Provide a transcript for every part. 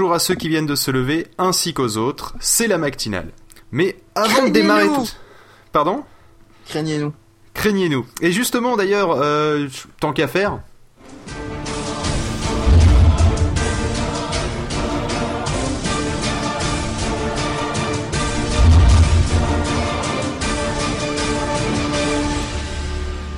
bonjour à ceux qui viennent de se lever, ainsi qu'aux autres, c'est la matinale. Mais avant de démarrer tout... Pardon? Craignez-nous. Craignez-nous. Et justement d'ailleurs, euh, tant qu'à faire,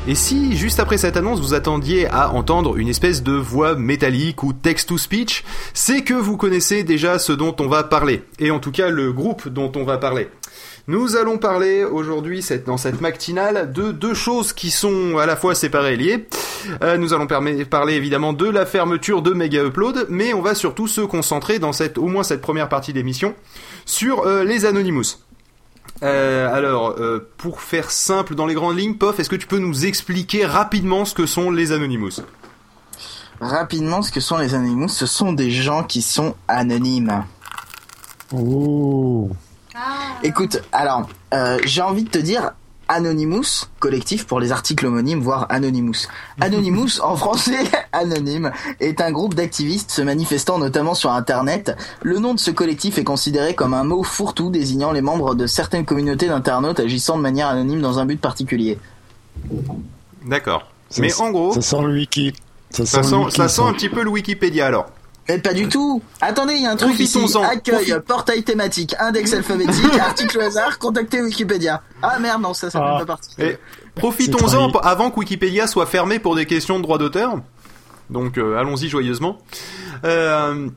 Et si, juste après cette annonce, vous attendiez à entendre une espèce de voix métallique ou text-to-speech, c'est que vous connaissez déjà ce dont on va parler. Et en tout cas, le groupe dont on va parler. Nous allons parler aujourd'hui, dans cette matinale, de deux choses qui sont à la fois séparées et liées. Euh, nous allons parler évidemment de la fermeture de Mega Upload, mais on va surtout se concentrer dans cette, au moins cette première partie d'émission, sur euh, les Anonymous. Euh, alors, euh, pour faire simple dans les grandes lignes, Pof, est-ce que tu peux nous expliquer rapidement ce que sont les Anonymous Rapidement, ce que sont les Anonymous, ce sont des gens qui sont anonymes. Oh. Écoute, alors, euh, j'ai envie de te dire, Anonymous, collectif pour les articles homonymes, voire Anonymous. Anonymous, en français, anonyme, est un groupe d'activistes se manifestant notamment sur Internet. Le nom de ce collectif est considéré comme un mot fourre-tout désignant les membres de certaines communautés d'internautes agissant de manière anonyme dans un but particulier. D'accord. Mais en gros... Ça sent le wiki. Ça sent, ça sent un petit peu le Wikipédia alors. Mais pas du tout. Attendez, il y a un truc ici. Accueil, portail thématique, index alphabétique, article hasard, contacter Wikipédia. Ah merde, non, ça, ça ah. fait pas partie. Profitons-en avant que Wikipédia soit fermé pour des questions de droit d'auteur. Donc euh, allons-y joyeusement. Euh,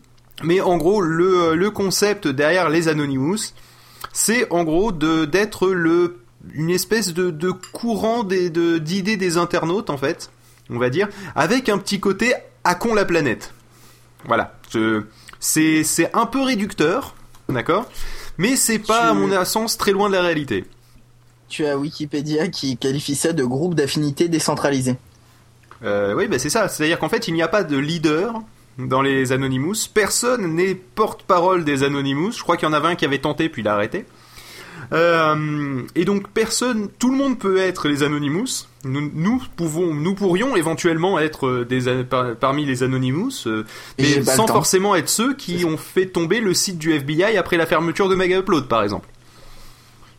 mais en gros, le, le concept derrière les Anonymous, c'est en gros de d'être le une espèce de, de courant d'idées de, d'idées des internautes en fait, on va dire, avec un petit côté à con la planète. Voilà. C'est un peu réducteur, d'accord? Mais c'est pas, à mon sens, très loin de la réalité. Tu as Wikipédia qui qualifie ça de groupe d'affinité décentralisé. Euh, oui, bah c'est ça. C'est-à-dire qu'en fait, il n'y a pas de leader dans les Anonymous. Personne n'est porte-parole des Anonymous. Je crois qu'il y en avait un qui avait tenté, puis il a arrêté. Euh, et donc personne, tout le monde peut être les Anonymous. Nous, nous pouvons, nous pourrions éventuellement être euh, parmi les Anonymous, euh, mais sans forcément être ceux qui ont fait tomber le site du FBI après la fermeture de Mega Upload, par exemple.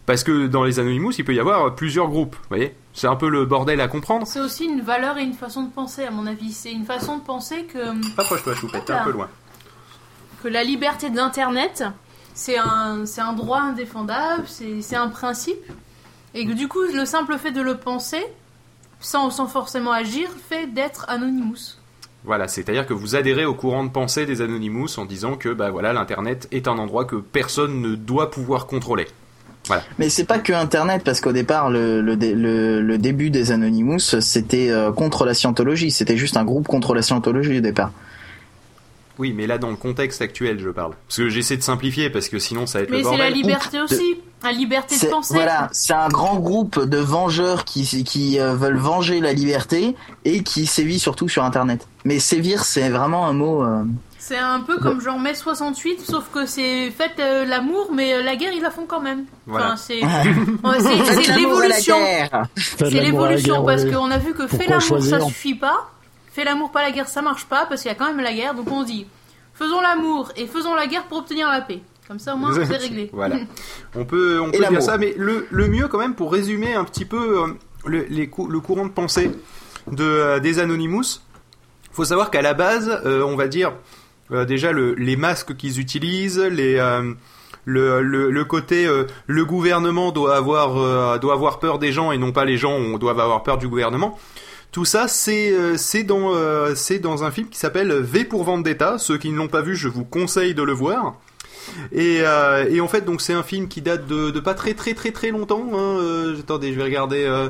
Parce que dans les Anonymous, il peut y avoir plusieurs groupes, vous voyez? C'est un peu le bordel à comprendre. C'est aussi une valeur et une façon de penser, à mon avis. C'est une façon de penser que... Approche-toi, Choupette, t'es un peu loin. Que la liberté d'Internet, c'est un, un droit indéfendable, c'est un principe. Et que du coup, le simple fait de le penser, sans, sans forcément agir, fait d'être Anonymous. Voilà, c'est-à-dire que vous adhérez au courant de pensée des Anonymous en disant que bah voilà, l'internet est un endroit que personne ne doit pouvoir contrôler. Voilà. Mais c'est pas que Internet, parce qu'au départ, le, le, le, début des Anonymous, c'était euh, contre la scientologie. C'était juste un groupe contre la scientologie au départ. Oui, mais là, dans le contexte actuel, je parle. Parce que j'essaie de simplifier, parce que sinon, ça va être mais le bordel. Mais c'est la liberté aussi, la liberté de penser. Voilà, c'est un grand groupe de vengeurs qui, qui euh, veulent venger la liberté et qui sévit surtout sur Internet. Mais sévir, c'est vraiment un mot... Euh, c'est un peu comme genre mai 68, sauf que c'est fait euh, l'amour, mais la guerre ils la font quand même. Enfin, c'est l'évolution. C'est l'évolution parce qu'on a vu que fait l'amour ça suffit pas fait l'amour pas la guerre ça marche pas parce qu'il y a quand même la guerre. Donc on dit faisons l'amour et faisons la guerre pour obtenir la paix. Comme ça au moins c'est réglé. Voilà. On peut on peut dire ça mais le, le, mieux quand même pour résumer un petit peu euh, le, les, le courant de pensée de, euh, des Anonymous faut savoir qu'à la base euh, on va dire déjà le, les masques qu'ils utilisent les le, le, le, côté le gouvernement doit avoir doit avoir peur des gens et non pas les gens doivent avoir peur du gouvernement tout ça, c'est euh, c'est dans euh, c'est dans un film qui s'appelle V pour Vendetta. Ceux qui ne l'ont pas vu, je vous conseille de le voir. Et, euh, et en fait, donc c'est un film qui date de, de, pas très très très très longtemps. Hein. attendez, je vais regarder.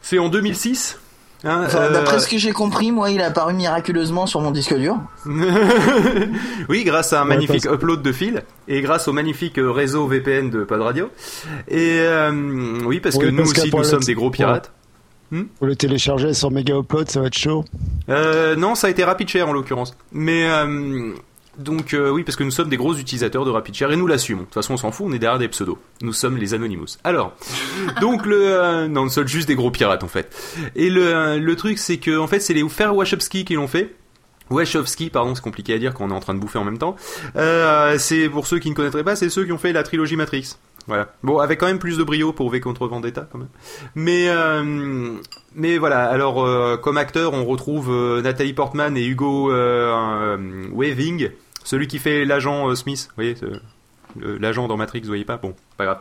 c'est en 2006. Hein, D'après ce que j'ai compris, moi, il a apparu miraculeusement sur mon disque dur. oui, grâce à un magnifique upload de fil et grâce au magnifique réseau VPN de Pod Radio. Et oui, parce que nous aussi, nous sommes des gros pirates. Hmm Pour le télécharger sur Mega Upload, ça va être chaud. Euh, non, ça a été RapidShare en l'occurrence. Mais euh, donc euh, oui, parce que nous sommes des gros utilisateurs de RapidShare et nous l'assumons. De toute façon, on s'en fout, on est derrière des pseudos. Nous sommes les Anonymous. Alors, donc le non, nous sommes juste des gros pirates en fait. Et le, le truc, c'est que en fait, c'est les Fair Wachowski qui l'ont fait. Wachowski, pardon, c'est compliqué à dire quand on est en train de bouffer en même temps. Euh, c'est pour ceux qui ne connaîtraient pas, c'est ceux qui ont fait la trilogie Matrix. Voilà. Bon, avec quand même plus de brio pour V contre Vendetta, quand même. Mais, euh, mais voilà. Alors, euh, comme acteur, on retrouve euh, Nathalie Portman et Hugo Weaving, celui qui fait l'agent Smith. Vous voyez, l'agent dans Matrix, vous voyez pas? Bon, pas grave.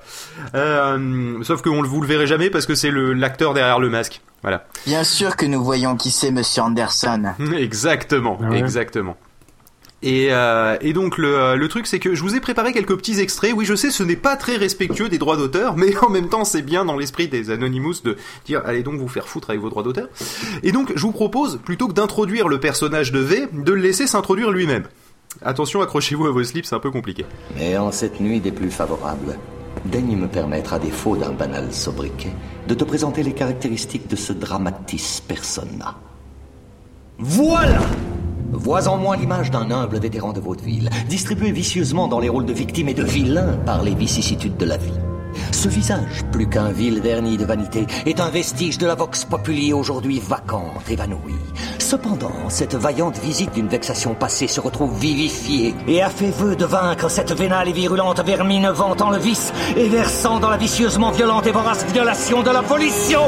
Euh, sauf que vous le verrez jamais parce que c'est l'acteur derrière le masque. Voilà. Bien sûr que nous voyons qui c'est Monsieur Anderson. exactement, ah exactement. Et, euh, et, donc le, le truc c'est que je vous ai préparé quelques petits extraits. Oui, je sais, ce n'est pas très respectueux des droits d'auteur, mais en même temps c'est bien dans l'esprit des Anonymous de dire allez donc vous faire foutre avec vos droits d'auteur. Et donc je vous propose plutôt que d'introduire le personnage de V, de le laisser s'introduire lui-même. Attention, accrochez-vous à vos slips, c'est un peu compliqué. Mais en cette nuit des plus favorables, daigne me permettre, à défaut d'un banal sobriquet, de te présenter les caractéristiques de ce dramatis persona. Voilà Vois en moi l'image d'un humble vétéran de vaudeville, distribué vicieusement dans les rôles de victime et de vilain par les vicissitudes de la vie. Ce visage, plus qu'un vil vernis de vanité, est un vestige de la vox populi aujourd'hui vacante, évanouie. Cependant, cette vaillante visite d'une vexation passée se retrouve vivifiée et a fait vœu de vaincre cette vénale et virulente vermine vantant le vice et versant dans la vicieusement violente et vorace violation de la volition.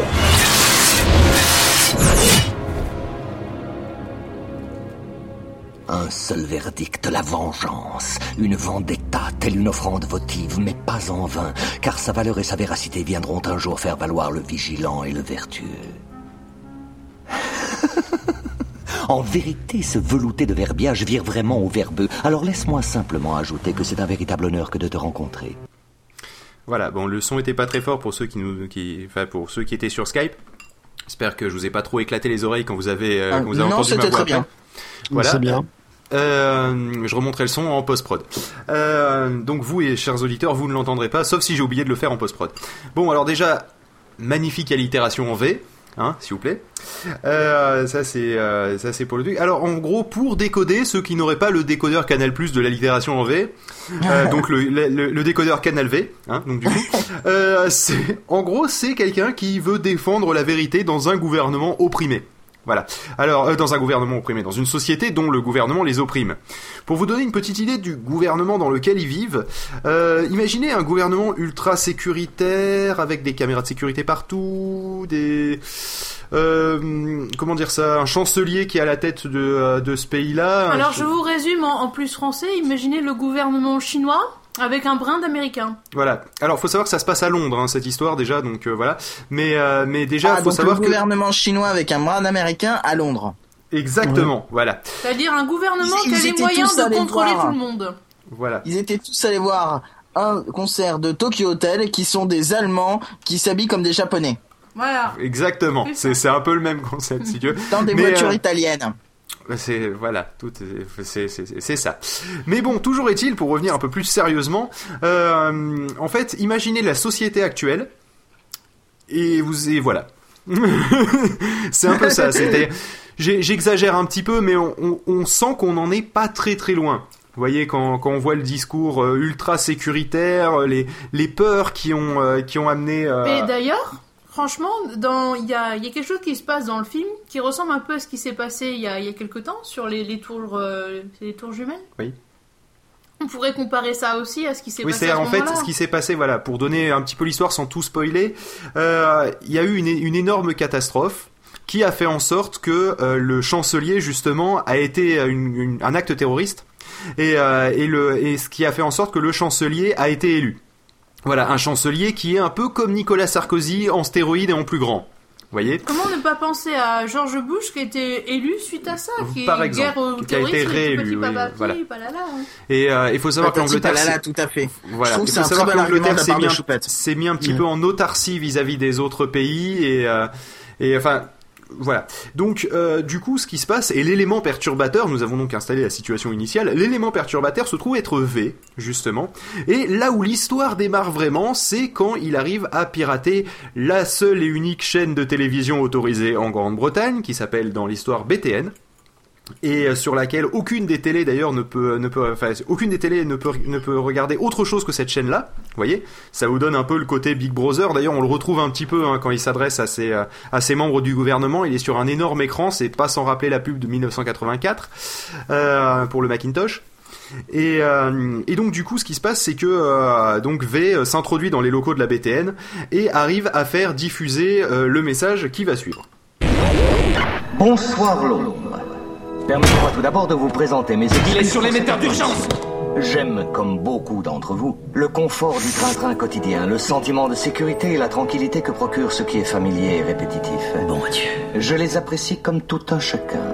Un seul verdict, la vengeance. Une vendetta, telle une offrande votive, mais pas en vain, car sa valeur et sa véracité viendront un jour faire valoir le vigilant et le vertueux. en vérité, ce velouté de verbiage vire vraiment au verbeux. Alors laisse-moi simplement ajouter que c'est un véritable honneur que de te rencontrer. Voilà, bon, le son était pas très fort pour ceux qui nous, qui, enfin, pour ceux qui étaient sur Skype. J'espère que je vous ai pas trop éclaté les oreilles quand vous avez, euh, ah, vous avez non, c'était très bien. Voilà. C'est bien. Euh, je remonterai le son en post-prod. Euh, donc vous et chers auditeurs, vous ne l'entendrez pas, sauf si j'ai oublié de le faire en post-prod. Bon, alors déjà, magnifique allitération en V, hein, s'il vous plaît. Euh, ça c'est ça c'est pour le truc. Alors en gros, pour décoder ceux qui n'auraient pas le décodeur Canal Plus de l'allitération en V, donc le, le, le, décodeur Canal V, hein, donc du coup, c'est en gros c'est quelqu'un qui veut défendre la vérité dans un gouvernement opprimé. Voilà. Alors, euh, dans un gouvernement opprimé, dans une société dont le gouvernement les opprime. Pour vous donner une petite idée du gouvernement dans lequel ils vivent, euh, imaginez un gouvernement ultra sécuritaire avec des caméras de sécurité partout, des euh, comment dire ça, un chancelier qui est à la tête de, de ce pays-là. Alors, je vous résume en plus français. Imaginez le gouvernement chinois avec un brin d'américain. Voilà. Alors, faut savoir que ça se passe à Londres, hein, cette histoire déjà, donc euh, voilà. Mais euh, mais déjà, ah, faut savoir le gouvernement chinois avec un brin d'américain à Londres. Exactement, voilà. C'est-à-dire un gouvernement qui a les moyens de contrôler tout le monde. Voilà. Ils étaient tous allés voir un concert de Tokyo Hotel qui sont des Allemands qui s'habillent comme des Japonais. Voilà. Exactement. C'est un peu le même concept, si tu veux. Dans des voitures euh, italiennes. C'est voilà, tout c'est ça. Mais bon, toujours est-il, pour revenir un peu plus sérieusement, euh, en fait, imaginez la société actuelle et vous et voilà. c'est un peu ça. J'exagère un petit peu, mais on, on, sent qu'on n'en est pas très très loin. Vous voyez, quand, quand on voit le discours euh, ultra sécuritaire, les, les peurs qui ont, euh, qui ont amené. Mais d'ailleurs, Franchement, il y a, quelque chose qui se passe dans le film qui ressemble un peu à ce qui s'est passé il y a, il y a quelques temps sur les, tours, euh, les tours jumelles. Oui. On pourrait comparer ça aussi à ce qui s'est passé. Oui, c'est en fait ce qui s'est passé. Voilà, pour donner un petit peu l'histoire sans tout spoiler, euh, il y a eu une, énorme catastrophe qui a fait en sorte que euh, le chancelier justement a été un acte terroriste et, et, le, et ce qui a fait en sorte que le chancelier a été élu. Voilà, un chancelier qui est un peu comme Nicolas Sarkozy en stéroïde et en plus grand. Voyez Comment ne pas penser à George Bush qui a été élu suite à ça qui Par exemple, qui a été réélu. Oui, voilà. Hein. Et euh, il faut savoir que l'Angleterre, tout à fait. Voilà, il faut savoir que l'Angleterre s'est mis, mis, un petit mm. peu en autarcie vis-à-vis des autres pays et euh, et enfin voilà. Donc, euh, du coup, ce qui se passe, et l'élément perturbateur, nous avons donc installé la situation initiale, l'élément perturbateur se trouve être V, justement. Et là où l'histoire démarre vraiment, c'est quand il arrive à pirater la seule et unique chaîne de télévision autorisée en Grande-Bretagne, qui s'appelle dans l'histoire BTN. Et sur laquelle aucune des télés d'ailleurs ne peut ne peut enfin aucune des télés ne peut ne peut regarder autre chose que cette chaîne là vous voyez. Ça vous donne un peu le côté Big Brother. D'ailleurs on le retrouve un petit peu hein, quand il s'adresse à ses à ses membres du gouvernement. Il est sur un énorme écran. C'est pas sans rappeler la pub de 1984 euh, pour le Macintosh. Et, euh, et, donc du coup, ce qui se passe, c'est que euh, donc V s'introduit dans les locaux de la BTN et arrive à faire diffuser le message qui va suivre. Bonsoir. Permettez-moi tout d'abord de vous présenter mes Il est sur l'émetteur d'urgence J'aime, comme beaucoup d'entre vous, le confort du train-train quotidien, le sentiment de sécurité et la tranquillité que procure ce qui est familier et répétitif. Bon Dieu. Je les apprécie comme tout un chacun.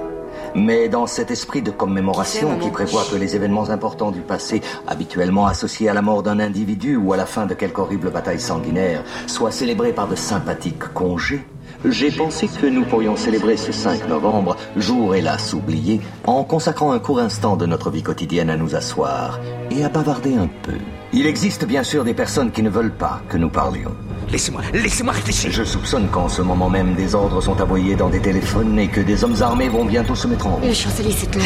Mais dans cet esprit de commémoration qui prévoit que les événements importants du passé, habituellement associés à la mort d'un individu ou à la fin de quelque horrible bataille sanguinaire, soient célébrés par de sympathiques congés, j'ai pensé que nous pourrions célébrer ce 5 novembre, jour hélas oublié, en consacrant un court instant de notre vie quotidienne à nous asseoir et à bavarder un peu. Il existe bien sûr des personnes qui ne veulent pas que nous parlions. Laissez-moi, laissez-moi réfléchir. Je soupçonne qu'en ce moment même, des ordres sont envoyés dans des téléphones et que des hommes armés vont bientôt se mettre en route. Le chancelier Settler.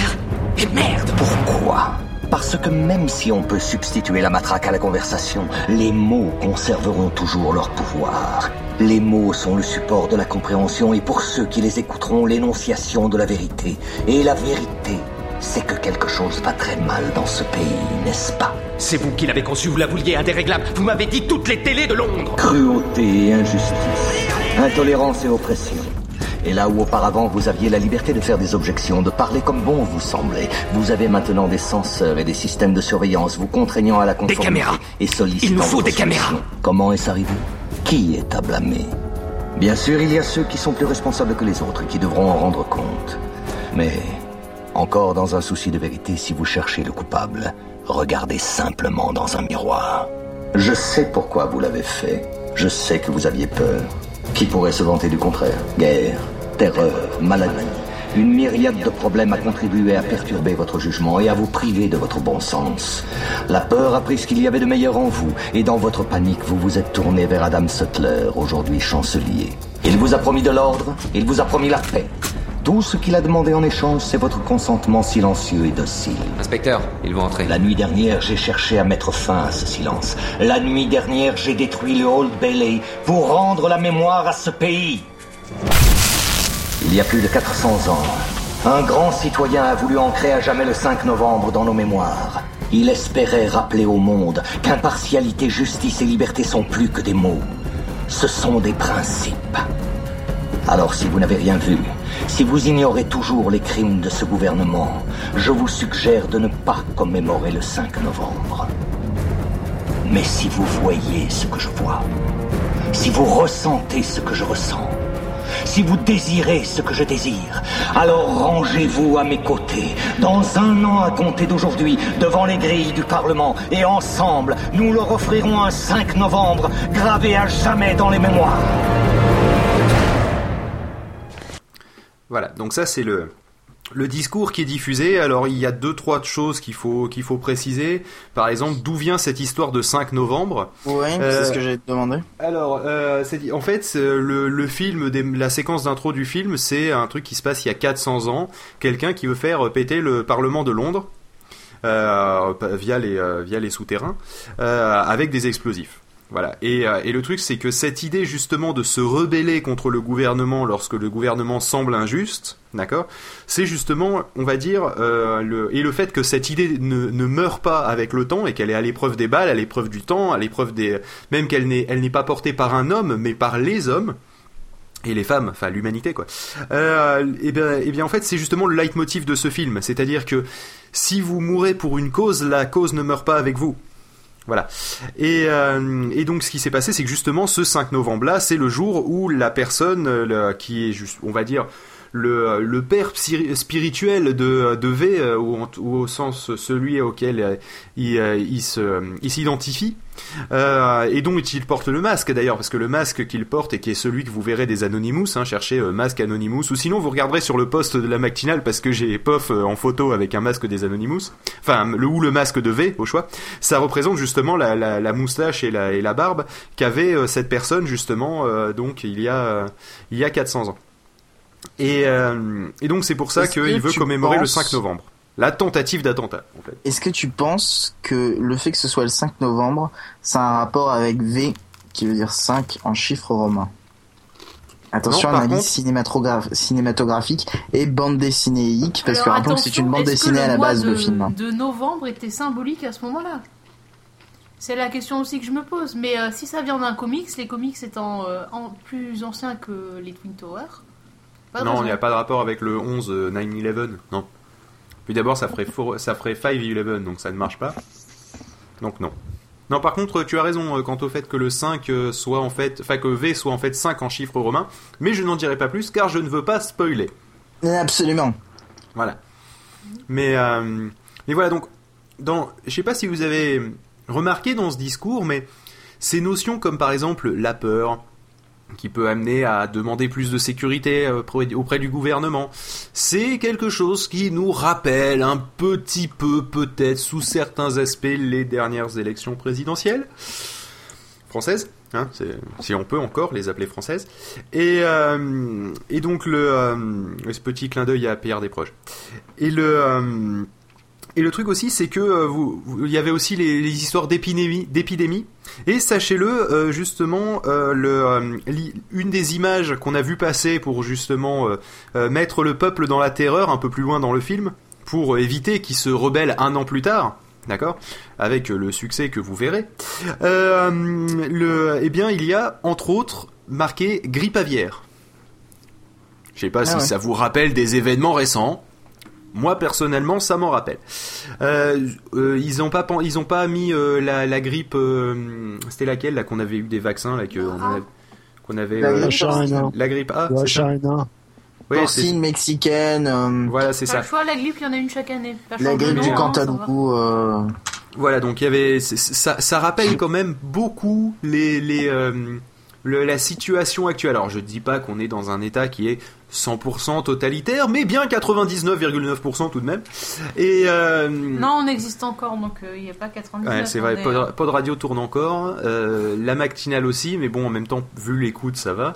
Et merde Pourquoi? Parce que même si on peut substituer la matraque à la conversation, les mots conserveront toujours leur pouvoir. Les mots sont le support de la compréhension et pour ceux qui les écouteront, l'énonciation de la vérité. Et la vérité, c'est que quelque chose va très mal dans ce pays, n'est-ce pas? C'est vous qui l'avez conçu, vous la vouliez indéréglable. Vous m'avez dit toutes les télés de Londres. Cruauté et injustice, intolérance et oppression. Et là où auparavant vous aviez la liberté de faire des objections, de parler comme bon vous semblait, vous avez maintenant des censeurs et des systèmes de surveillance vous contraignant à la conformité. Des caméras Et sollicitant Il nous faut des caméras Comment est-ce arrivé? Qui est à blâmer Bien sûr, il y a ceux qui sont plus responsables que les autres et qui devront en rendre compte. Mais, encore dans un souci de vérité, si vous cherchez le coupable, regardez simplement dans un miroir. Je sais pourquoi vous l'avez fait. Je sais que vous aviez peur. Qui pourrait se vanter du contraire Guerre, terreur, maladie. Une myriade de problèmes a contribué à perturber votre jugement et à vous priver de votre bon sens. La peur a pris ce qu'il y avait de meilleur en vous, et dans votre panique, vous vous êtes tourné vers Adam Sutler, aujourd'hui chancelier. Il vous a promis de l'ordre, il vous a promis la paix. Tout ce qu'il a demandé en échange, c'est votre consentement silencieux et docile. Inspecteur, ils vont entrer. La nuit dernière, j'ai cherché à mettre fin à ce silence. La nuit dernière, j'ai détruit le Old Bailey pour rendre la mémoire à ce pays. Il y a plus de 400 ans, un grand citoyen a voulu ancrer à jamais le 5 novembre dans nos mémoires. Il espérait rappeler au monde qu'impartialité, justice et liberté sont plus que des mots. Ce sont des principes. Alors si vous n'avez rien vu, si vous ignorez toujours les crimes de ce gouvernement, je vous suggère de ne pas commémorer le 5 novembre. Mais si vous voyez ce que je vois, si vous ressentez ce que je ressens, si vous désirez ce que je désire, alors rangez-vous à mes côtés, dans un an à compter d'aujourd'hui, devant les grilles du Parlement, et ensemble, nous leur offrirons un 5 novembre gravé à jamais dans les mémoires. Voilà, donc ça c'est le, le discours qui est diffusé, alors il y a deux trois choses qu'il faut qu'il faut préciser. Par exemple, d'où vient cette histoire de 5 novembre Oui, c'est ce que j'ai demandé. Alors, euh, en fait, le, le film, la séquence d'intro du film, c'est un truc qui se passe il y a 400 ans. Quelqu'un qui veut faire péter le Parlement de Londres euh, via les euh, via les souterrains avec des explosifs. Voilà. Et, et, le truc, c'est que cette idée justement de se rebeller contre le gouvernement lorsque le gouvernement semble injuste, d'accord, c'est justement, on va dire, euh, et le fait que cette idée ne, meurt pas avec le temps et qu'elle est à l'épreuve des balles, à l'épreuve du temps, à l'épreuve des, même qu'elle n'est, elle n'est pas portée par un homme, mais par les hommes et les femmes, enfin l'humanité quoi. Euh, et bien, et bien en fait c'est justement le leitmotiv de ce film, c'est-à-dire que si vous mourrez pour une cause, la cause ne meurt pas avec vous. Voilà. Et, euh, et, donc ce qui s'est passé, c'est que justement ce 5 novembre-là, c'est le jour où la personne euh, qui est juste, on va dire, le, le père spirituel de, de V, euh, ou, ou, au sens celui auquel euh, il, euh, il, s'identifie, euh, et dont il porte le masque d'ailleurs, parce que le masque qu'il porte et qui est celui que vous verrez des Anonymous, hein, cherchez euh, masque Anonymous, ou sinon vous regarderez sur le poste de la matinale parce que j'ai POF en photo avec un masque des Anonymous, enfin le ou le masque de V au choix, ça représente justement la, la, la moustache et la, et la barbe qu'avait cette personne justement donc il y a il y a 400 ans. Et, et donc c'est pour ça qu'il veut commémorer le 5 novembre. La tentative d'attentat, en fait. Est-ce que tu penses que le fait que ce soit le 5 novembre, ça a un rapport avec V, qui veut dire 5 en chiffres romains? Attention, à analyse cinématographique et bande dessinée parce que rappelons que c'est une bande dessinée à la base de, le film. Hein. de novembre était symbolique à ce moment-là? C'est la question aussi que je me pose. Mais euh, si ça vient d'un comics, les comics étant euh, en, plus anciens que les Twin Towers. Non, il n'y a pas de rapport avec le 11 9-11, euh, non. Puis d'abord, ça ferait, ça ferait 5-11, donc ça ne marche pas. Donc non. Non, par contre, tu as raison euh, quant au fait que le 5 euh, soit en fait, enfin que V soit en fait 5 en chiffres romains, mais je n'en dirai pas plus car je ne veux pas spoiler. Absolument. Voilà. Mais, euh, mais voilà, donc, dans, je sais pas si vous avez remarqué dans ce discours, mais ces notions comme par exemple la peur, qui peut amener à demander plus de sécurité euh, auprès du gouvernement. C'est quelque chose qui nous rappelle un petit peu, peut-être, sous certains aspects, les dernières élections présidentielles françaises. Hein, si on peut encore les appeler françaises. Et, euh, donc le euh, ce petit clin d'œil à Pierre Desproges. Et le et le truc aussi, c'est que euh, vous, il y avait aussi les, histoires d'épidémie, d'épidémie. Et sachez-le, euh, justement, euh, le, une des images qu'on a vu passer pour justement mettre le peuple dans la terreur, un peu plus loin dans le film, pour éviter qu'il se rebelle un an plus tard. D'accord Avec le succès que vous verrez. le, eh bien, il y a, entre autres, marqué grippe aviaire. Je sais pas ah si ça vous rappelle des événements récents. Moi personnellement, ça m'en rappelle. Euh, euh, ils ont pas ils ont pas mis euh, la, la, grippe. C'était laquelle là qu'on avait eu des vaccins là qu'on avait, la, grippe, la grippe A. La China. Oui, Porcine mexicaine. Voilà, c'est ça. Choix, la grippe, il y en a une chaque année. la grippe du Cantaloupe. Voilà, donc il y avait ça, ça rappelle quand même beaucoup les les la situation actuelle. Alors je dis pas qu'on est dans un état qui est 100% totalitaire, mais bien 99,9% tout de même. Et euh, non, on existe encore, donc il n'y a pas 99. Ouais, c'est vrai. Pod, Radio tourne encore, euh, la matinale aussi, mais bon, en même temps, vu l'écoute, ça va.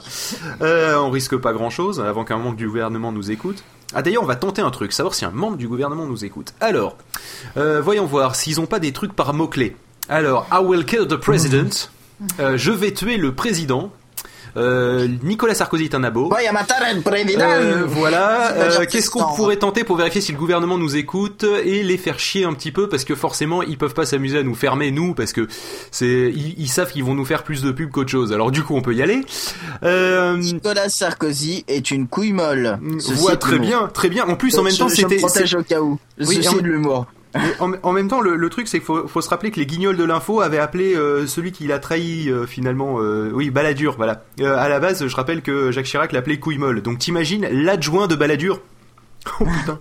Euh, on risque pas grand-chose avant qu'un membre du gouvernement nous écoute. Ah d'ailleurs, on va tenter un truc, savoir si un membre du gouvernement nous écoute. Alors, voyons voir s'ils ont pas des trucs par mots clés. Alors, I will kill the president. je vais tuer le président. Euh, Nicolas Sarkozy est un abo. Euh, voilà. Euh, qu'est-ce qu'on pourrait tenter pour vérifier si le gouvernement nous écoute et les faire chier un petit peu parce que forcément ils peuvent pas s'amuser à nous fermer nous parce que c'est ils, savent qu'ils vont nous faire plus de pub qu'autre chose. Alors du coup on peut y aller. Nicolas Sarkozy est une couille molle. Voit très bien, très bien. En plus en même temps c'était. protège au cas où. Oui, de l'humour en, même temps, le, truc, c'est qu'il faut, se rappeler que les guignols de l'info avaient appelé euh, celui qui l'a trahi euh, finalement, euh, oui, Balladur, voilà. à la base, je rappelle que Jacques Chirac l'appelait couille molle. Donc t'imagines l'adjoint de Balladur Oh putain.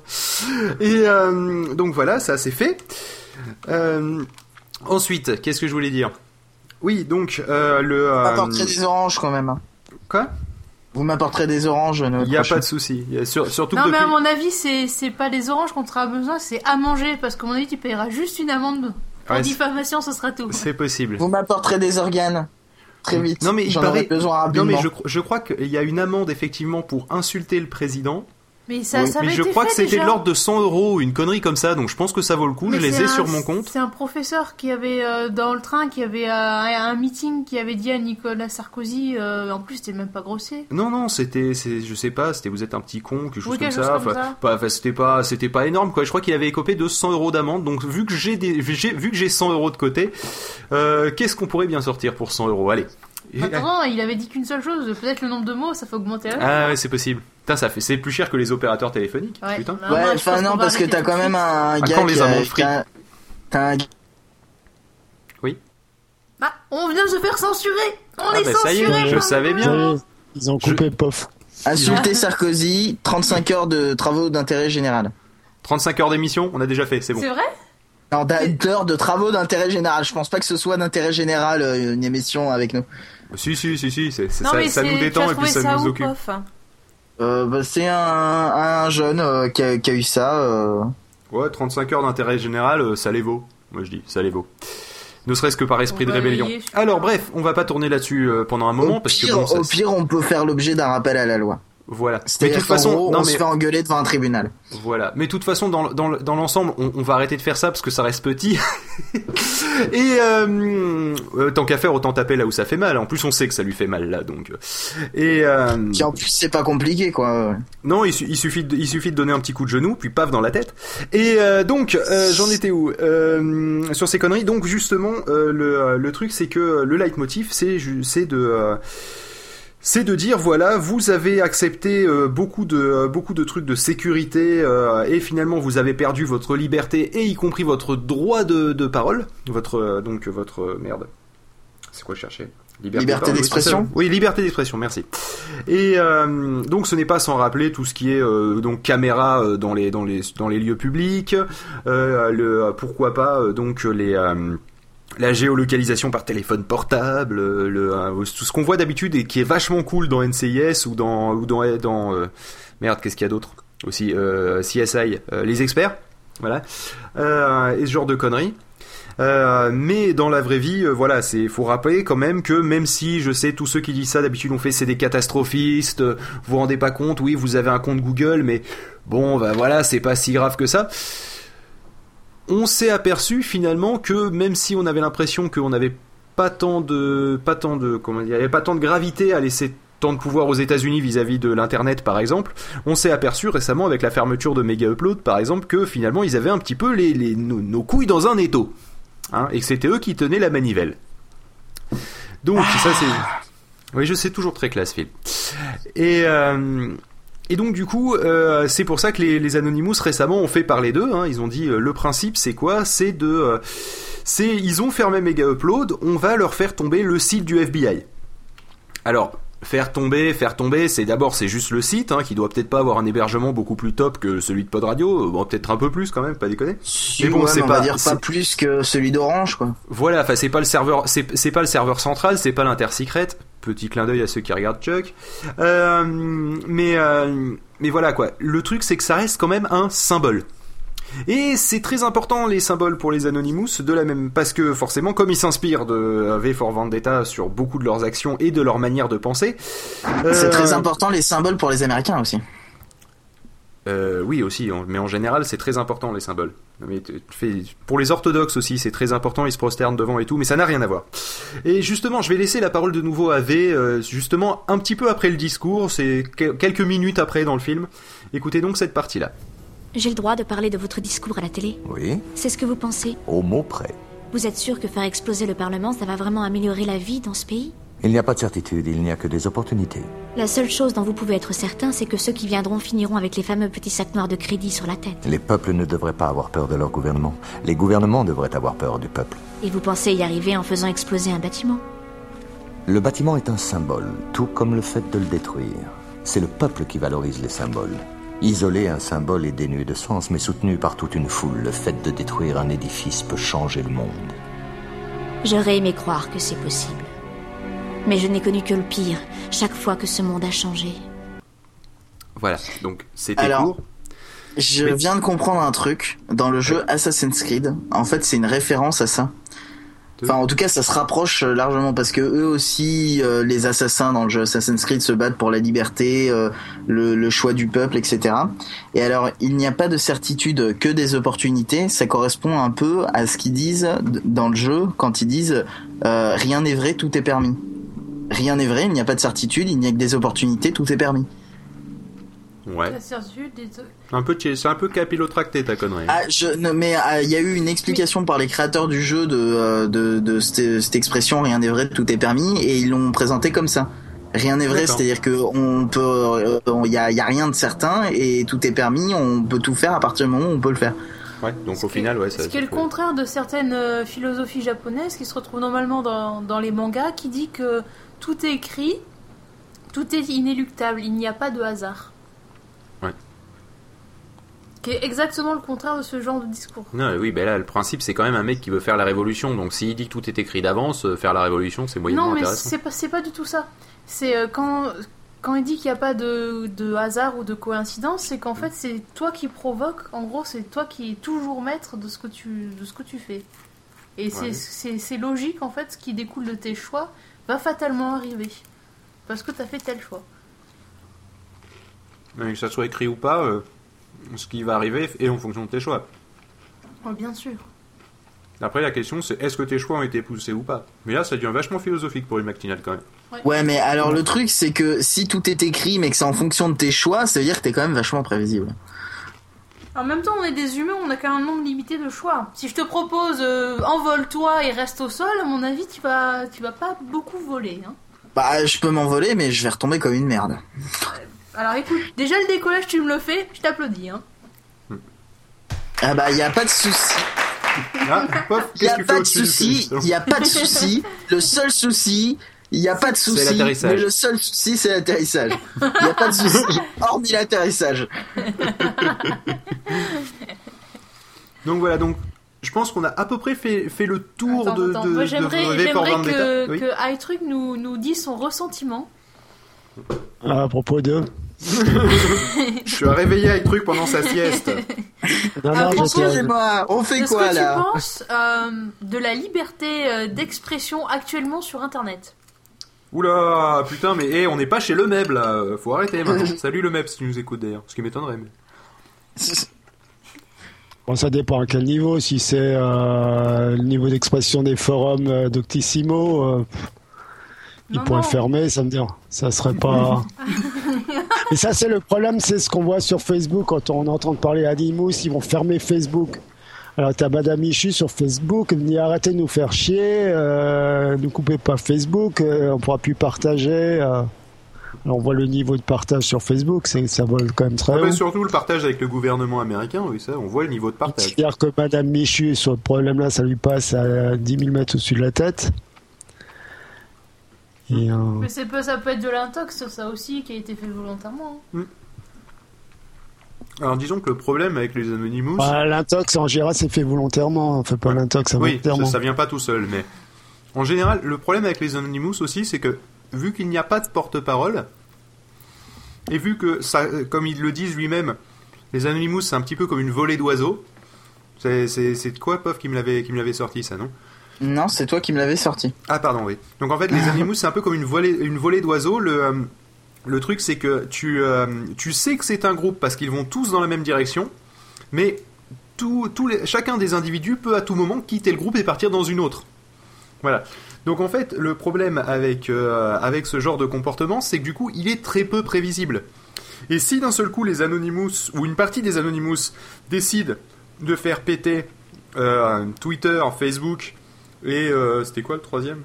Et donc voilà, ça c'est fait. ensuite, qu'est-ce que je voulais dire? Oui, donc le. On des oranges quand même. Hein. Quoi? Vous m'apporterez des oranges. Il n'y a pas de souci. surtout non, mais à mon avis, c'est pas des oranges qu'on aura besoin, c'est à manger. Parce que mon avis, tu payeras juste une amende. Pour diffamation, ce sera tout. C'est possible. Vous m'apporterez des organes. Très vite. Non, mais il paraît. Besoin non, mais je, je crois qu'il y a une amende, effectivement, pour insulter le président. Mais ça, ça mais je crois que c'était de l'ordre de 100 euros, une connerie comme ça, donc je pense que ça vaut le coup. je les ai sur mon compte. C'est un professeur qui avait euh, dans le train, qui avait euh, un meeting, qui avait dit à Nicolas Sarkozy. Euh, en plus, c'était même pas grossier. Non, non, c'était, je sais pas, c'était vous êtes un petit con, quelque chose comme ça. Enfin, c'était pas, c'était pas énorme quoi. Je crois qu'il avait écopé de 100 euros d'amende. Donc vu que j'ai vu que j'ai 100 euros de côté, qu'est-ce qu'on pourrait bien sortir pour 100 euros? Allez. Attends, il avait dit qu'une seule chose. Peut-être le nombre de mots, ça fait augmenter. Ah ouais, c'est possible. Putain, ça fait, c'est plus cher que les opérateurs téléphoniques. Ouais, putain. ouais, enfin non, parce que t'as quand même un gars. les T'as un. Oui. Bah, on vient de se faire censurer. On ah est bah, censuré. Ça y est, je savais bien. Ils ont coupé, pof. Insulter Sarkozy, 35 heures de travaux d'intérêt général. 35 heures d'émission, on a déjà fait, c'est bon. C'est vrai? Alors d'heures de travaux d'intérêt général. Je pense pas que ce soit d'intérêt général euh, une émission avec nous. Si si si si, c'est, ça, ça nous détend et puis ça, nous occupe. Euh, bah, c'est un, un jeune euh, qui, a, qui, a, eu ça. Euh... Ouais, 35 heures d'intérêt général, euh, ça les vaut. Moi je dis, ça les vaut. Ne serait-ce que par esprit de rébellion. Alors bref, on va pas tourner là-dessus pendant un moment au parce pire, que bon, au pire, on peut faire l'objet d'un rappel à la loi. Voilà. Mais de toute façon, on se fait engueuler devant un tribunal. Voilà. Mais de toute façon, dans, dans, dans l'ensemble, on, on, va arrêter de faire ça parce que ça reste petit. et euh, euh, tant qu'à faire, autant taper là où ça fait mal. En plus, on sait que ça lui fait mal là, donc. Et euh, en plus, c'est pas compliqué, quoi. Non, il, il, suffit de, il suffit de donner un petit coup de genou, puis paf dans la tête. Et euh, donc, euh, j'en étais où Sur ces conneries? Donc justement, le, le truc, c'est que le leitmotiv, c'est c'est de c'est de dire voilà, vous avez accepté euh, beaucoup de euh, beaucoup de trucs de sécurité euh, et finalement vous avez perdu votre liberté et y compris votre droit de, de parole, votre donc votre merde. C'est quoi chercher? Liberté, d'expression Oui, liberté d'expression, merci. Et donc ce n'est pas sans rappeler tout ce qui est donc caméra dans les dans les dans les lieux publics, le pourquoi pas donc les la géolocalisation par téléphone portable, euh, le, euh, tout ce qu'on voit d'habitude et qui est vachement cool dans NCIS ou dans ou dans dans euh, merde qu'est-ce qu'il y a d'autre aussi CSI les experts voilà et ce genre de conneries. mais dans la vraie vie, voilà, c'est faut rappeler quand même que même si je sais tous ceux qui disent ça d'habitude ont fait c'est des catastrophistes, vous vous rendez pas compte, oui vous avez un compte Google, mais bon bah voilà c'est pas si grave que ça on s'est aperçu finalement que même si on avait l'impression qu'on n'avait pas tant de pas tant de comment dire, il y avait pas tant de gravité à laisser tant de pouvoir aux États-Unis vis-à-vis de l'internet par exemple, on s'est aperçu récemment avec la fermeture de Mega Upload par exemple que finalement ils avaient un petit peu les, nos, couilles dans un étau hein, et que c'était eux qui tenaient la manivelle. Donc ça c'est oui, je sais toujours très classe, Phil. Et, euh, et donc du coup, euh, c'est pour ça que les, les, Anonymous récemment ont fait parler d'eux. Hein. Ils ont dit euh, le principe c'est quoi? C'est de, euh, c'est ils ont fermé Mega Upload. On va leur faire tomber le site du FBI. Alors faire tomber, faire tomber, c'est d'abord c'est juste le site hein, qui doit peut-être pas avoir un hébergement beaucoup plus top que celui de Pod Radio, bon peut-être un peu plus quand même, pas déconner. mais bon, c'est pas dire pas plus que celui d'Orange quoi. Voilà, enfin c'est pas le serveur, c'est pas le serveur central, c'est pas l'intersecret. Petit clin d'œil à ceux qui regardent Chuck. Euh, mais euh, mais voilà quoi. Le truc c'est que ça reste quand même un symbole. Et c'est très important les symboles pour les Anonymous, de la même parce que forcément, comme ils s'inspirent de V for Vendetta sur beaucoup de leurs actions et de leur manière de penser, c'est très euh, important les symboles pour les Américains aussi. Euh, oui aussi, mais en général c'est très important les symboles. Mais pour les orthodoxes aussi c'est très important, ils se prosternent devant et tout, mais ça n'a rien à voir. Et justement, je vais laisser la parole de nouveau à V, euh, justement un petit peu après le discours, c'est quelques minutes après dans le film. Écoutez donc cette partie-là. J'ai le droit de parler de votre discours à la télé Oui. C'est ce que vous pensez Au mot près. Vous êtes sûr que faire exploser le Parlement, ça va vraiment améliorer la vie dans ce pays? Il n'y a pas de certitude, il n'y a que des opportunités. La seule chose dont vous pouvez être certain, c'est que ceux qui viendront finiront avec les fameux petits sacs noirs de crédit sur la tête. Les peuples ne devraient pas avoir peur de leur gouvernement. Les gouvernements devraient avoir peur du peuple. Et vous pensez y arriver en faisant exploser un bâtiment? Le bâtiment est un symbole, tout comme le fait de le détruire. C'est le peuple qui valorise les symboles. Isoler un symbole est dénué de sens, mais soutenu par toute une foule, le fait de détruire un édifice peut changer le monde. J'aurais aimé croire que c'est possible. Mais je n'ai connu que le pire, chaque fois que ce monde a changé. Voilà, donc c'était court. Je viens de comprendre un truc. Dans le jeu Assassin's Creed, en fait, c'est une référence à ça. Enfin, en tout cas, ça se rapproche euh, largement parce que eux aussi, euh, les assassins dans le jeu Assassin's Creed se battent pour la liberté, euh, le, le, choix du peuple, etc. Et alors, il n'y a pas de certitude que des opportunités. Ça correspond un peu à ce qu'ils disent dans le jeu quand ils disent rien n'est vrai, tout est permis. Rien n'est vrai, il n'y a pas de certitude, il n'y a que des opportunités, tout est permis. Ouais. Un peu, c'est un peu capillotracté ta connerie. Ah, je, mais ah, il y a eu une explication par les créateurs du jeu de, euh, de, de, cette, expression rien n'est vrai, tout est permis, et ils l'ont présenté comme ça. Rien n'est vrai, c'est-à-dire que on peut, il euh, y, a, y a rien de certain et tout est permis, on peut tout faire à partir du moment où on peut le faire. Ouais, donc au final, ouais, ça. Ce qui est le contraire de certaines euh, philosophies japonaises qui se retrouvent normalement dans, dans les mangas, qui dit que tout est écrit, tout est inéluctable, il n'y a pas de hasard. Qui est exactement le contraire de ce genre de discours. Non, oui, ben là, le principe, c'est quand même un mec qui veut faire la révolution. Donc, s'il dit que tout est écrit d'avance, euh, faire la révolution, c'est moyennement intéressant. Non, mais c'est pas, pas du tout ça. C'est euh, quand, quand il dit qu'il n'y a pas de, de, hasard ou de coïncidence, c'est qu'en fait, c'est toi qui provoque. En gros, c'est toi qui es toujours maître de ce que tu, de ce que tu fais. Et c'est logique, en fait, ce qui découle de tes choix va fatalement arriver. Parce que tu as fait tel choix. que ça soit écrit ou pas, euh, ce qui va arriver est en fonction de tes choix. Oh, bien sûr. Après, la question, c'est est-ce que tes choix ont été poussés ou pas? Mais là, ça devient vachement philosophique pour une matinale quand même. Ouais. mais alors le truc, c'est que si tout est écrit, mais que c'est en fonction de tes choix, ça veut dire que t'es quand même vachement prévisible. En même temps, on est des humains, on a quand même un nombre limité de choix. Si je te propose euh, envole-toi et reste au sol, à mon avis, tu vas, tu vas pas beaucoup voler. Hein. Bah, je peux m'envoler, mais je vais retomber comme une merde. Alors écoute, déjà le décollage, tu me le fais, je t'applaudis. Hein. Ah bah, y a pas de souci. Ah, il y a pas de souci, il y a pas de souci. Le seul souci, il n'y a pas de souci, mais le seul souci c'est l'atterrissage. Il n'y a pas de souci, hormis l'atterrissage. donc voilà, donc je pense qu'on a à peu près fait, fait le tour de, de, Moi, j'aimerais, que, que iTruc nous, nous dise son ressentiment. À propos de je suis réveillé avec truc pendant sa sieste. Non, non, moi on fait quoi là Qu'est-ce que tu penses euh, de la liberté euh, d'expression actuellement sur Internet Oula, putain, mais hey, on n'est pas chez le meuble là. Faut arrêter maintenant. Salut le meuble si tu nous écoutes d'ailleurs. Ce qui m'étonnerait. Mais... Bon, ça dépend à quel niveau. Si c'est euh, le niveau d'expression des forums d'Octissimo, ils pourraient fermer, ça me dire. Ça serait pas. Et ça, c'est le problème, c'est ce qu'on voit sur Facebook quand on entend parler à Dimous, ils vont fermer Facebook. Alors t'as Madame Michu sur Facebook, dit arrêtez de nous faire chier, euh, ne coupez pas Facebook, euh, on pourra plus partager. Euh. Alors on voit le niveau de partage sur Facebook, c'est ça vole quand même très ah haut. surtout le partage avec le gouvernement américain, oui ça, on voit le niveau de partage. C'est-à-dire que Madame Michu, sur le problème-là, ça lui passe à 10 000 mètres au-dessus de la tête. Euh, Mais c'est ça peut être de l'intox, ça aussi, qui a été fait volontairement. Hein. Mm. Alors disons que le problème avec les Anonymous. Bah, l'intox en général c'est fait volontairement, on fait pas l'intox Oui, ça, ça, vient pas tout seul, mais en général le problème avec les Anonymous aussi c'est que vu qu'il n'y a pas de porte-parole et vu que ça, comme ils le disent lui-même, les Anonymous c'est un petit peu comme une volée d'oiseaux. C'est de quoi, Pof, qui me l'avait sorti ça, non? Non, c'est toi qui me l'avais sorti. Ah pardon, oui. Donc en fait, les animaux, c'est un peu comme une volée, une volée d'oiseaux. Le, euh, le truc, c'est que tu, euh, tu sais que c'est un groupe parce qu'ils vont tous dans la même direction, mais tout, les, chacun des individus peut à tout moment quitter le groupe et partir dans une autre. Voilà. Donc en fait, le problème avec, euh, avec ce genre de comportement, c'est que du coup, il est très peu prévisible. Et si d'un seul coup les Anonymous, ou une partie des Anonymous, décident de faire péter Twitter, Facebook, et euh, c'était quoi le troisième?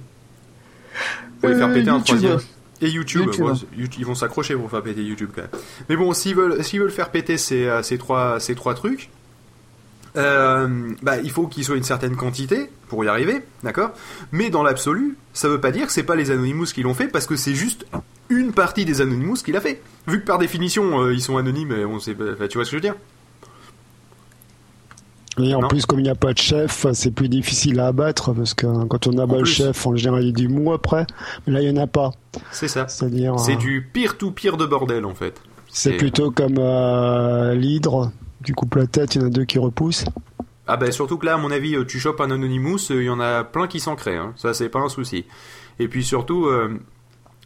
Pour les faire euh, péter un troisième. Et YouTube, ils vont s'accrocher pour faire péter YouTube quand même. Mais bon, s'ils veulent, s'ils veulent faire péter ces, euh, ces, trois, ces trois trucs, bah, il faut qu'ils soient une certaine quantité pour y arriver, d'accord? Mais dans l'absolu, ça veut pas dire que c'est pas les Anonymous qui l'ont fait, parce que c'est juste une partie des Anonymous qui l'a fait. Vu que par définition, ils sont anonymes, on sait, tu vois ce que je veux dire? Et en plus, comme il n'y a pas de chef, c'est plus difficile à abattre parce que quand on abat le chef, en général, il y a du mou après. Mais là, il n'y en a pas. C'est ça. C'est-à-dire. C'est euh, du pire tout pire de bordel en fait. C'est plutôt comme euh, l'hydre. Du coup, la tête, il y en a deux qui repoussent. Ah ben surtout que là, à mon avis, tu chopes un Anonymous, il y en a plein qui s'en créent. Hein. Ça, c'est pas un souci. Et puis surtout, euh,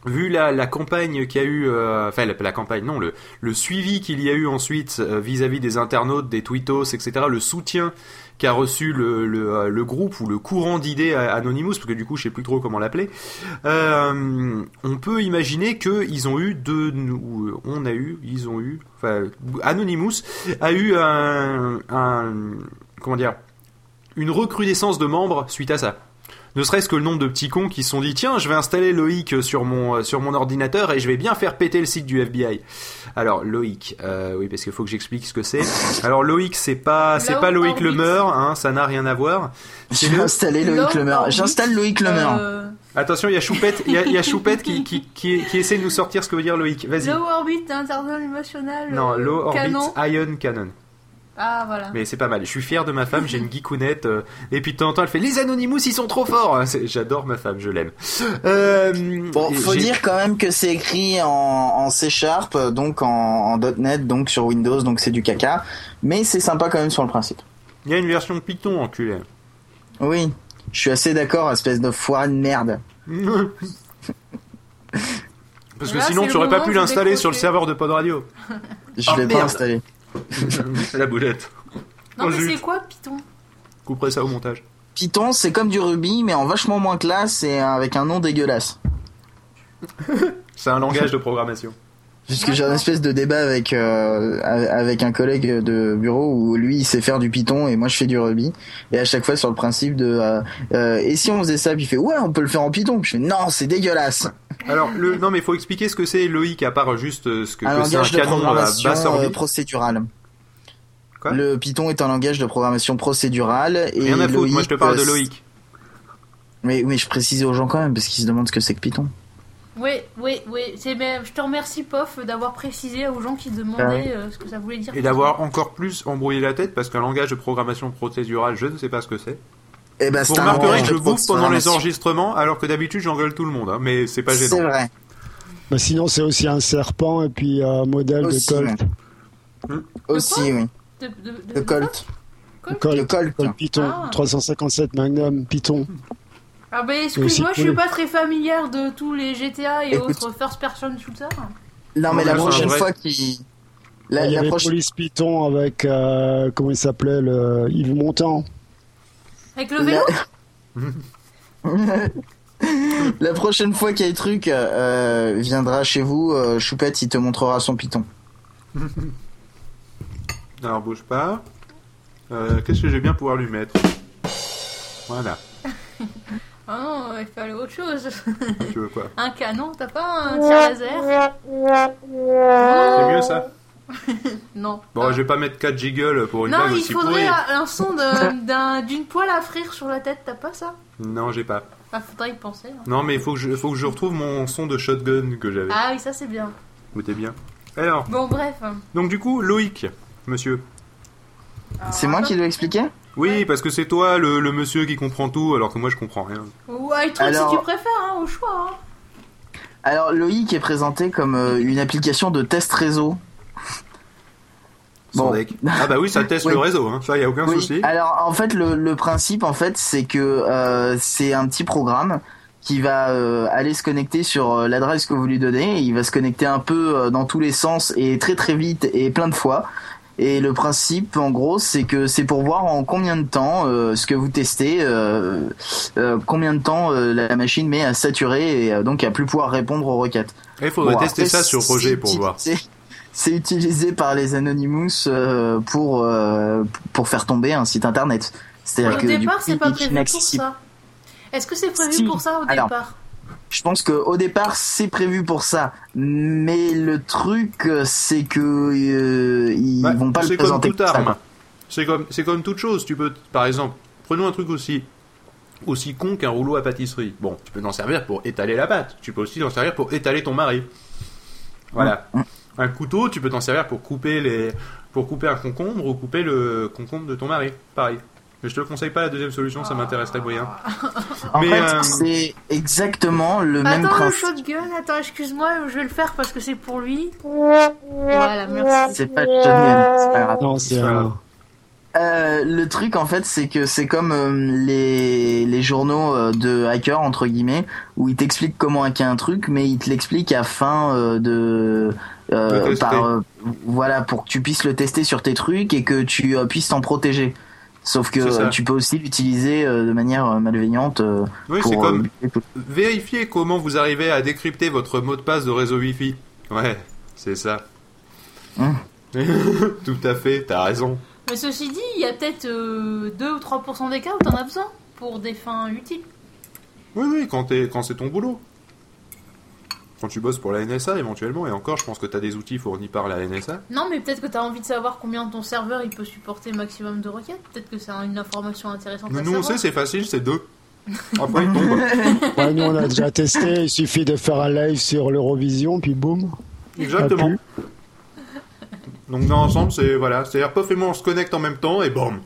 vu la, campagne qu'il y a eu, euh, enfin la, campagne, non, le, suivi qu'il y a eu ensuite euh, vis-à-vis des internautes, des tweetos, etc., le soutien qu'a reçu euh, le, groupe ou le courant d'idées Anonymous, parce que du coup je sais plus trop comment l'appeler, on peut imaginer qu'ils ont eu deux, on a eu, ils ont eu, enfin Anonymous a eu comment dire, une recrudescence de membres suite à ça ne serait-ce que le nombre de petits cons qui se sont dit tiens je vais installer Loïc sur mon euh, sur mon ordinateur et je vais bien faire péter le site du FBI. Alors Loïc, euh, oui parce qu'il faut que j'explique ce que c'est. Alors Loïc c'est pas c'est pas Loïc Lemeur, hein, ça n'a rien à voir. J'ai installé Loïc Lemeur. J'installe Loïc Lemeur. Euh, Attention, il y a Choupette, il y a, Choupette qui, qui, qui, qui, essaie de nous sortir ce que veut dire Loïc. Vas-y. Low Orbit International. Non, Low Orbit Ion Cannon. Ah voilà. Mais c'est pas mal. Je suis fier de ma femme. J'ai une geekounette. Euh, et puis de temps en temps, elle fait les Anonymous, ils sont trop forts. J'adore ma femme, je l'aime. Euh, bon, faut dire quand même que c'est écrit en, en C Sharp, donc en, en, .NET, donc sur Windows, donc c'est du caca. Mais c'est sympa quand même sur le principe. Il y a une version de Python, enculé. Oui, je suis assez d'accord, espèce de foire de merde. Parce que sinon, tu aurais pas pu l'installer sur le serveur de Pod Radio. Je l'ai pas installé. la boulette. Non, mais c'est quoi Python? Couperai ça au montage. Python, c'est comme du Ruby, mais en vachement moins classe et avec un nom dégueulasse. c'est un langage de programmation. Puisque j'ai un espèce de débat avec euh, avec un collègue de bureau où lui il sait faire du Python et moi je fais du Ruby et à chaque fois sur le principe de euh, euh, et si on faisait ça puis il fait ouais on peut le faire en Python puis je fais non c'est dégueulasse. Alors le non mais il faut expliquer ce que c'est Loïc à part juste ce que, un c'est un canon programmation procédurale. Quoi? Le Python est un langage de programmation procédurale et Rien à moi je te parle de Loïc. Mais mais je précisais aux gens quand même parce qu'ils se demandent ce que c'est que Python. Oui, oui, oui. Je te remercie, Pof, d'avoir précisé aux gens qui demandaient euh, ce que ça voulait dire. Et d'avoir encore plus embrouillé la tête parce qu'un langage de programmation procédurale, je ne sais pas ce que c'est. Eh ben, Vous remarquerez que je bouffe pendant les enregistrements alors que d'habitude j'engueule tout le monde, hein, mais c'est pas gênant. C'est vrai. Bah sinon, c'est aussi un serpent et puis un modèle de Colt. Hmm. Aussi, oui. De, de, Colt. Colt. Le Colt. Python. 357 ah. Magnum Python. Ah bah excuse-moi, je suis pas très familière de tous les GTA et autres first person shooters. Non mais la prochaine fois qu'il... La, il y avait Police Python avec, euh, comment il s'appelait, le Yves Montand. Avec le vélo La prochaine fois qu'il y a des trucs, euh, viendra chez vous, euh, Choupette, il te montrera son Python. Alors bouge pas. Euh, qu'est-ce que je vais bien pouvoir lui mettre? Voilà. Oh non, il fallait autre chose. Tu veux quoi? Un canon, t'as pas un tir laser? C'est mieux ça? Non. Bon, je vais pas mettre 4 giggles pour une non, aussi Non, il faudrait un son d'une poêle à frire sur la tête, t'as pas ça? Non, j'ai pas. Ah, faudrait y penser. Hein. Non, mais il faut que, je, faut que je retrouve mon son de shotgun que j'avais. Ah oui, ça c'est bien. Goûtez bien. Alors. Bon, bref. Donc, du coup, Loïc, monsieur. C'est moi qui dois expliquer? Oui, parce que c'est toi le, monsieur qui comprend tout, alors que moi je comprends rien. Ouais, toi si tu préfères, hein, au choix. Hein. Alors Loïc est présenté comme euh, une application de test réseau. Bon. Ah bah oui, ça teste le réseau, hein. ça y a aucun souci. Alors en fait, le, principe en fait, c'est que euh, c'est un petit programme qui va euh, aller se connecter sur l'adresse que vous lui donnez. Il va se connecter un peu dans tous les sens et très très vite et plein de fois. Et le principe, en gros, c'est que c'est pour voir en combien de temps euh, ce que vous testez, euh, euh, combien de temps la machine met à saturer et donc à plus pouvoir répondre aux requêtes. Il faudrait tester ça sur projet pour voir. C'est utilisé par les Anonymous pour pour faire tomber un site internet. C'est-à-dire que au départ, c'est pas prévu pour ça. Est-ce que c'est prévu pour ça au départ? Je pense que au départ c'est prévu pour ça, mais le truc c'est que euh, ils bah, vont pas le présenter comme toute arme. C'est comme c'est comme toute chose. Tu peux par exemple prenons un truc aussi aussi con qu'un rouleau à pâtisserie. Bon, tu peux t'en servir pour étaler la pâte. Tu peux aussi t'en servir pour étaler ton mari. Voilà. Mm, mm. Un couteau, tu peux t'en servir pour couper les pour couper un concombre ou couper le concombre de ton mari. Pareil. Mais je te conseille pas la deuxième solution, ça m'intéresserait moyen. en fait, euh, c'est exactement le même principe. Attends, le shotgun, attends, excuse-moi, je vais le faire parce que c'est pour lui. Voilà, merci. C'est pas le shotgun, c'est pas grave. Non, c'est euh, le truc en fait c'est que c'est comme euh, les, les journaux euh, de hackers entre guillemets où ils t'expliquent comment hacker un truc mais ils te l'expliquent à fin de par, voilà pour que tu puisses le tester sur tes trucs et que tu puisses t'en protéger Sauf que tu peux aussi l'utiliser euh, de manière euh, malveillante. Euh, oui, c'est comme vérifier comment vous arrivez à décrypter votre mot de passe de réseau Wi-Fi. Ouais, c'est ça. Hum. Tout à fait, t'as raison. Mais ceci dit, il y a peut-être 2 ou 3% des cas où t'en as besoin pour des fins utiles. Oui, oui, quand, quand c'est ton boulot quand tu bosses pour la NSA éventuellement, et encore, je pense que tu as des outils fournis par la NSA. Non, mais peut-être que tu as envie de savoir combien ton serveur il peut supporter maximum de requêtes. Peut-être que c'est une information intéressante. Mais nous, on sait, c'est facile, c'est deux. Après, il tombe. Ouais, nous, on a déjà testé. Il suffit de faire un live sur l'Eurovision, puis boum. Exactement. Donc, dans l'ensemble, c'est voilà. C'est-à-dire, Pof et moi, on se connecte en même temps, et boum.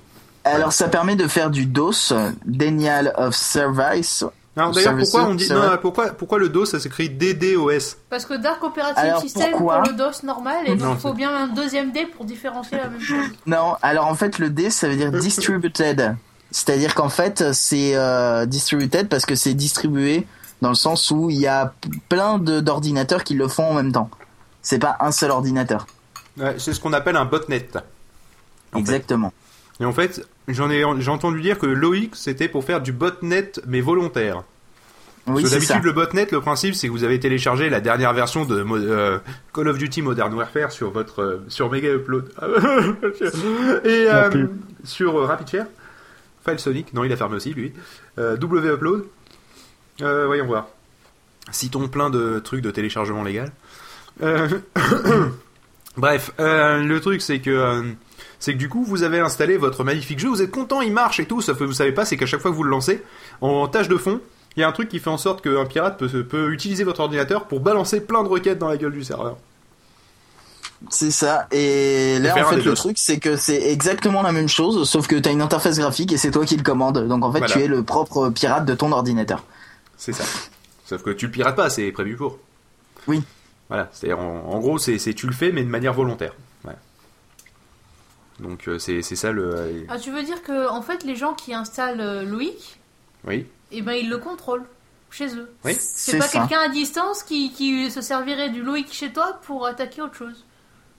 Alors, ça permet de faire du DOS, Denial of Service, alors d'ailleurs, pourquoi on dit non, pourquoi pourquoi le DOS ça s'écrit DDoS Parce que Dark Operating System pour le DOS normal et il faut bien un deuxième D pour différencier la même chose. Non, alors en fait le D ça veut dire distributed. C'est-à-dire qu'en fait c'est euh, distributed parce que c'est distribué dans le sens où il y a plein d'ordinateurs qui le font en même temps. C'est pas un seul ordinateur. c'est ce qu'on appelle un botnet. Exactement. Et en fait, j'en ai, j'ai entendu dire que Loïc c'était pour faire du botnet mais volontaire. Oui, Parce que d'habitude, le botnet, le principe, c'est que vous avez téléchargé la dernière version de euh, Call of Duty Modern Warfare sur votre euh, sur Mega Upload et euh, sur RapidShare, File Sonic. Non, il a fermé aussi lui. w Upload. voyons voir. Citons plein de trucs de téléchargement légal. Bref, le truc c'est que c'est que du coup vous avez installé votre magnifique jeu, vous êtes content, il marche et tout, sauf que vous savez pas, c'est qu'à chaque fois que vous le lancez, en tâche de fond, il y a un truc qui fait en sorte qu'un pirate peut, peut utiliser votre ordinateur pour balancer plein de requêtes dans la gueule du serveur. C'est ça. Et là, en fait, le truc, c'est que c'est exactement la même chose, sauf que tu as une interface graphique et c'est toi qui le commande. Donc, en fait, tu es le propre pirate de ton ordinateur. C'est ça. Sauf que tu le pirates pas, c'est prévu pour. Oui. Voilà. C'est en, gros, c'est tu le fais, mais de manière volontaire. Donc, euh, c'est ça le. Ah, tu veux dire que, en fait, les gens qui installent euh, Loïc. Oui et eh ben ils le contrôlent chez eux. Oui. C'est pas quelqu'un à distance qui, qui, se servirait du Loïc chez toi pour attaquer autre chose.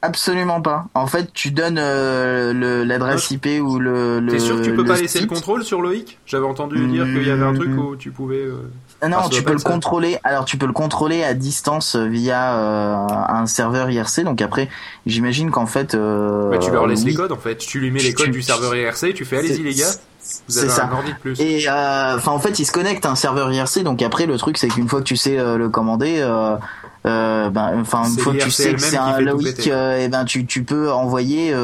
Absolument pas. En fait, tu donnes euh, l'adresse IP ou le. le T'es sûr que tu peux pas laisser le contrôle sur Loïc? J'avais entendu dire qu'il y avait un truc hmm. où tu pouvais. Euh, ah non, tu peux le contrôler. Alors, tu peux le contrôler à distance via euh, un serveur IRC. Donc après, j'imagine qu'en fait. Bah, tu leur laisses les codes en fait. Tu lui mets les codes du serveur IRC. Tu fais allez-y les gars. C'est ça. Et euh, enfin, en fait, il se connecte à un serveur IRC. Donc après, le truc, c'est qu'une fois que tu sais euh, le commander, euh, euh, ben, enfin, une fois que tu sais que c'est un Loïc, et ben, tu, tu peux envoyer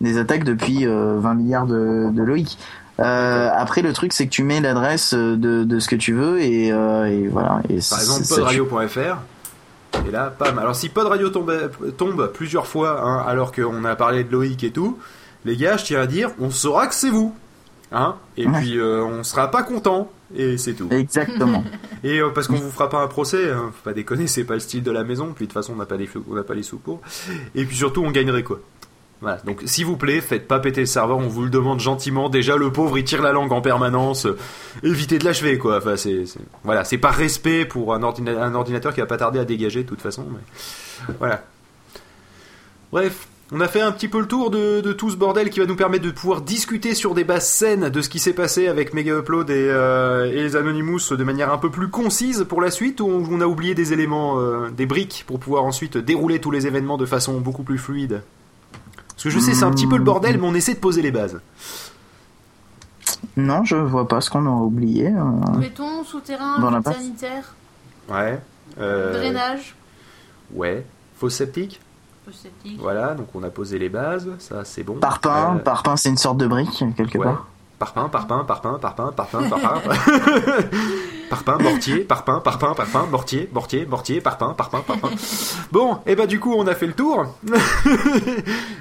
des attaques depuis 20 milliards de, de Loïc. Après, le truc, c'est que tu mets l'adresse de, de ce que tu veux et, et voilà. Et Par exemple, podradio.fr. Et là, pam. Alors, si Podradio tombe, tombe plusieurs fois, hein, alors qu'on a parlé de Loïc et tout, les gars, je tiens à dire, on saura que c'est vous. Hein et puis euh, on sera pas content et c'est tout. Exactement. et euh, parce qu'on vous fera pas un procès, hein, faut pas déconner, c'est pas le style de la maison. Puis de toute façon on n'a pas les on n'a pas les sous pour. Et puis surtout on gagnerait quoi. Voilà. Donc s'il vous plaît, faites pas péter le serveur, on vous le demande gentiment. Déjà le pauvre il tire la langue en permanence. évitez de l'achever quoi. Enfin c'est voilà, c'est par respect pour un, ordinateur qui va pas tarder à dégager de toute façon. Mais... Voilà. Bref, on a fait un petit peu le tour de, tout ce bordel qui va nous permettre de pouvoir discuter sur des bases saines de ce qui s'est passé avec Mega Upload et, euh, les Anonymous de manière un peu plus concise pour la suite, ou on a oublié des éléments, euh, des briques pour pouvoir ensuite dérouler tous les événements de façon beaucoup plus fluide? Parce que je sais, c'est un petit peu le bordel, mais on essaie de poser les bases. Non, je vois pas ce qu'on a oublié. Euh... Béton, souterrain, sanitaire. Ouais. Euh, Drainage. Ouais. Fosse septique voilà, donc on a posé les bases, ça c'est bon. Parpaing, euh, parpaing c'est une sorte de brique quelque part. Parpaing, parpaing, parpaing, parpaing, parpaing, parpaing. parpaing, mortier, parpaing, parpaing, parpaing, mortier, mortier, mortier, parpaing, parpaing, parpaing. Bon, et bah du coup on a fait le tour.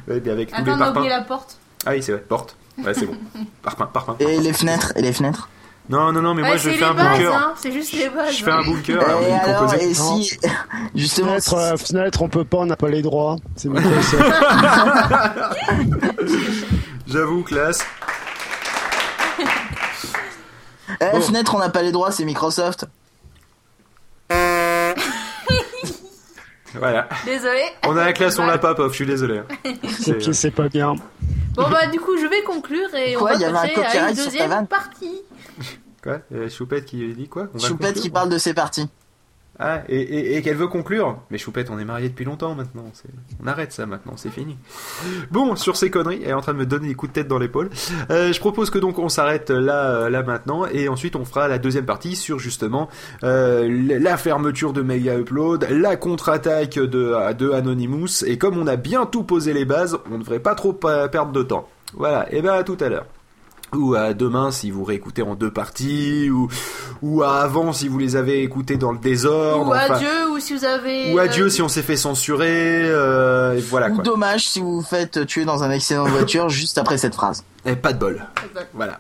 et avec Attends, on a oublié la porte. Ah oui, c'est vrai, porte. Ouais, c'est bon. Parpaing, parpaing. Et les fenêtres, et les fenêtres? Non, non, non, mais moi je fais un bunker. Hein, c'est juste les bases. Je fais un bunker. Et, alors, et si, justement, fenêtre, euh, fenêtre, on peut pas, on n'a pas les droits. C'est J'avoue, classe. Eh, fenêtre, on n'a pas les droits, c'est Microsoft. Voilà. Désolé. On a la classe, on l'a pas, pof, je suis désolé. C'est c'est pas bien. Bon bah du coup je vais conclure et on va passer à une deuxième partie. Quoi Choupette qui dit quoi? Choupette qui parle de ses parties. Ah, et, qu'elle veut conclure. Mais Choupette, on est mariés depuis longtemps maintenant. On arrête ça maintenant, c'est fini. Bon, sur ces conneries, elle est en train de me donner des coups de tête dans l'épaule. Euh, je propose que donc on s'arrête là, là maintenant, et ensuite on fera la deuxième partie sur justement euh, la fermeture de Mega Upload, la contre-attaque de, de Anonymous, et comme on a bien tout posé les bases, on ne devrait pas trop perdre de temps. Voilà, et ben à tout à l'heure ou à demain si vous réécoutez en deux parties, ou, ou à avant si vous les avez écoutés dans le désordre. Ou adieu, ou si vous avez... Ou adieu euh, si on s'est fait censurer, euh, et voilà ou dommage si vous vous faites tuer dans un accident de voiture juste après cette phrase. Et pas de bol. Voilà.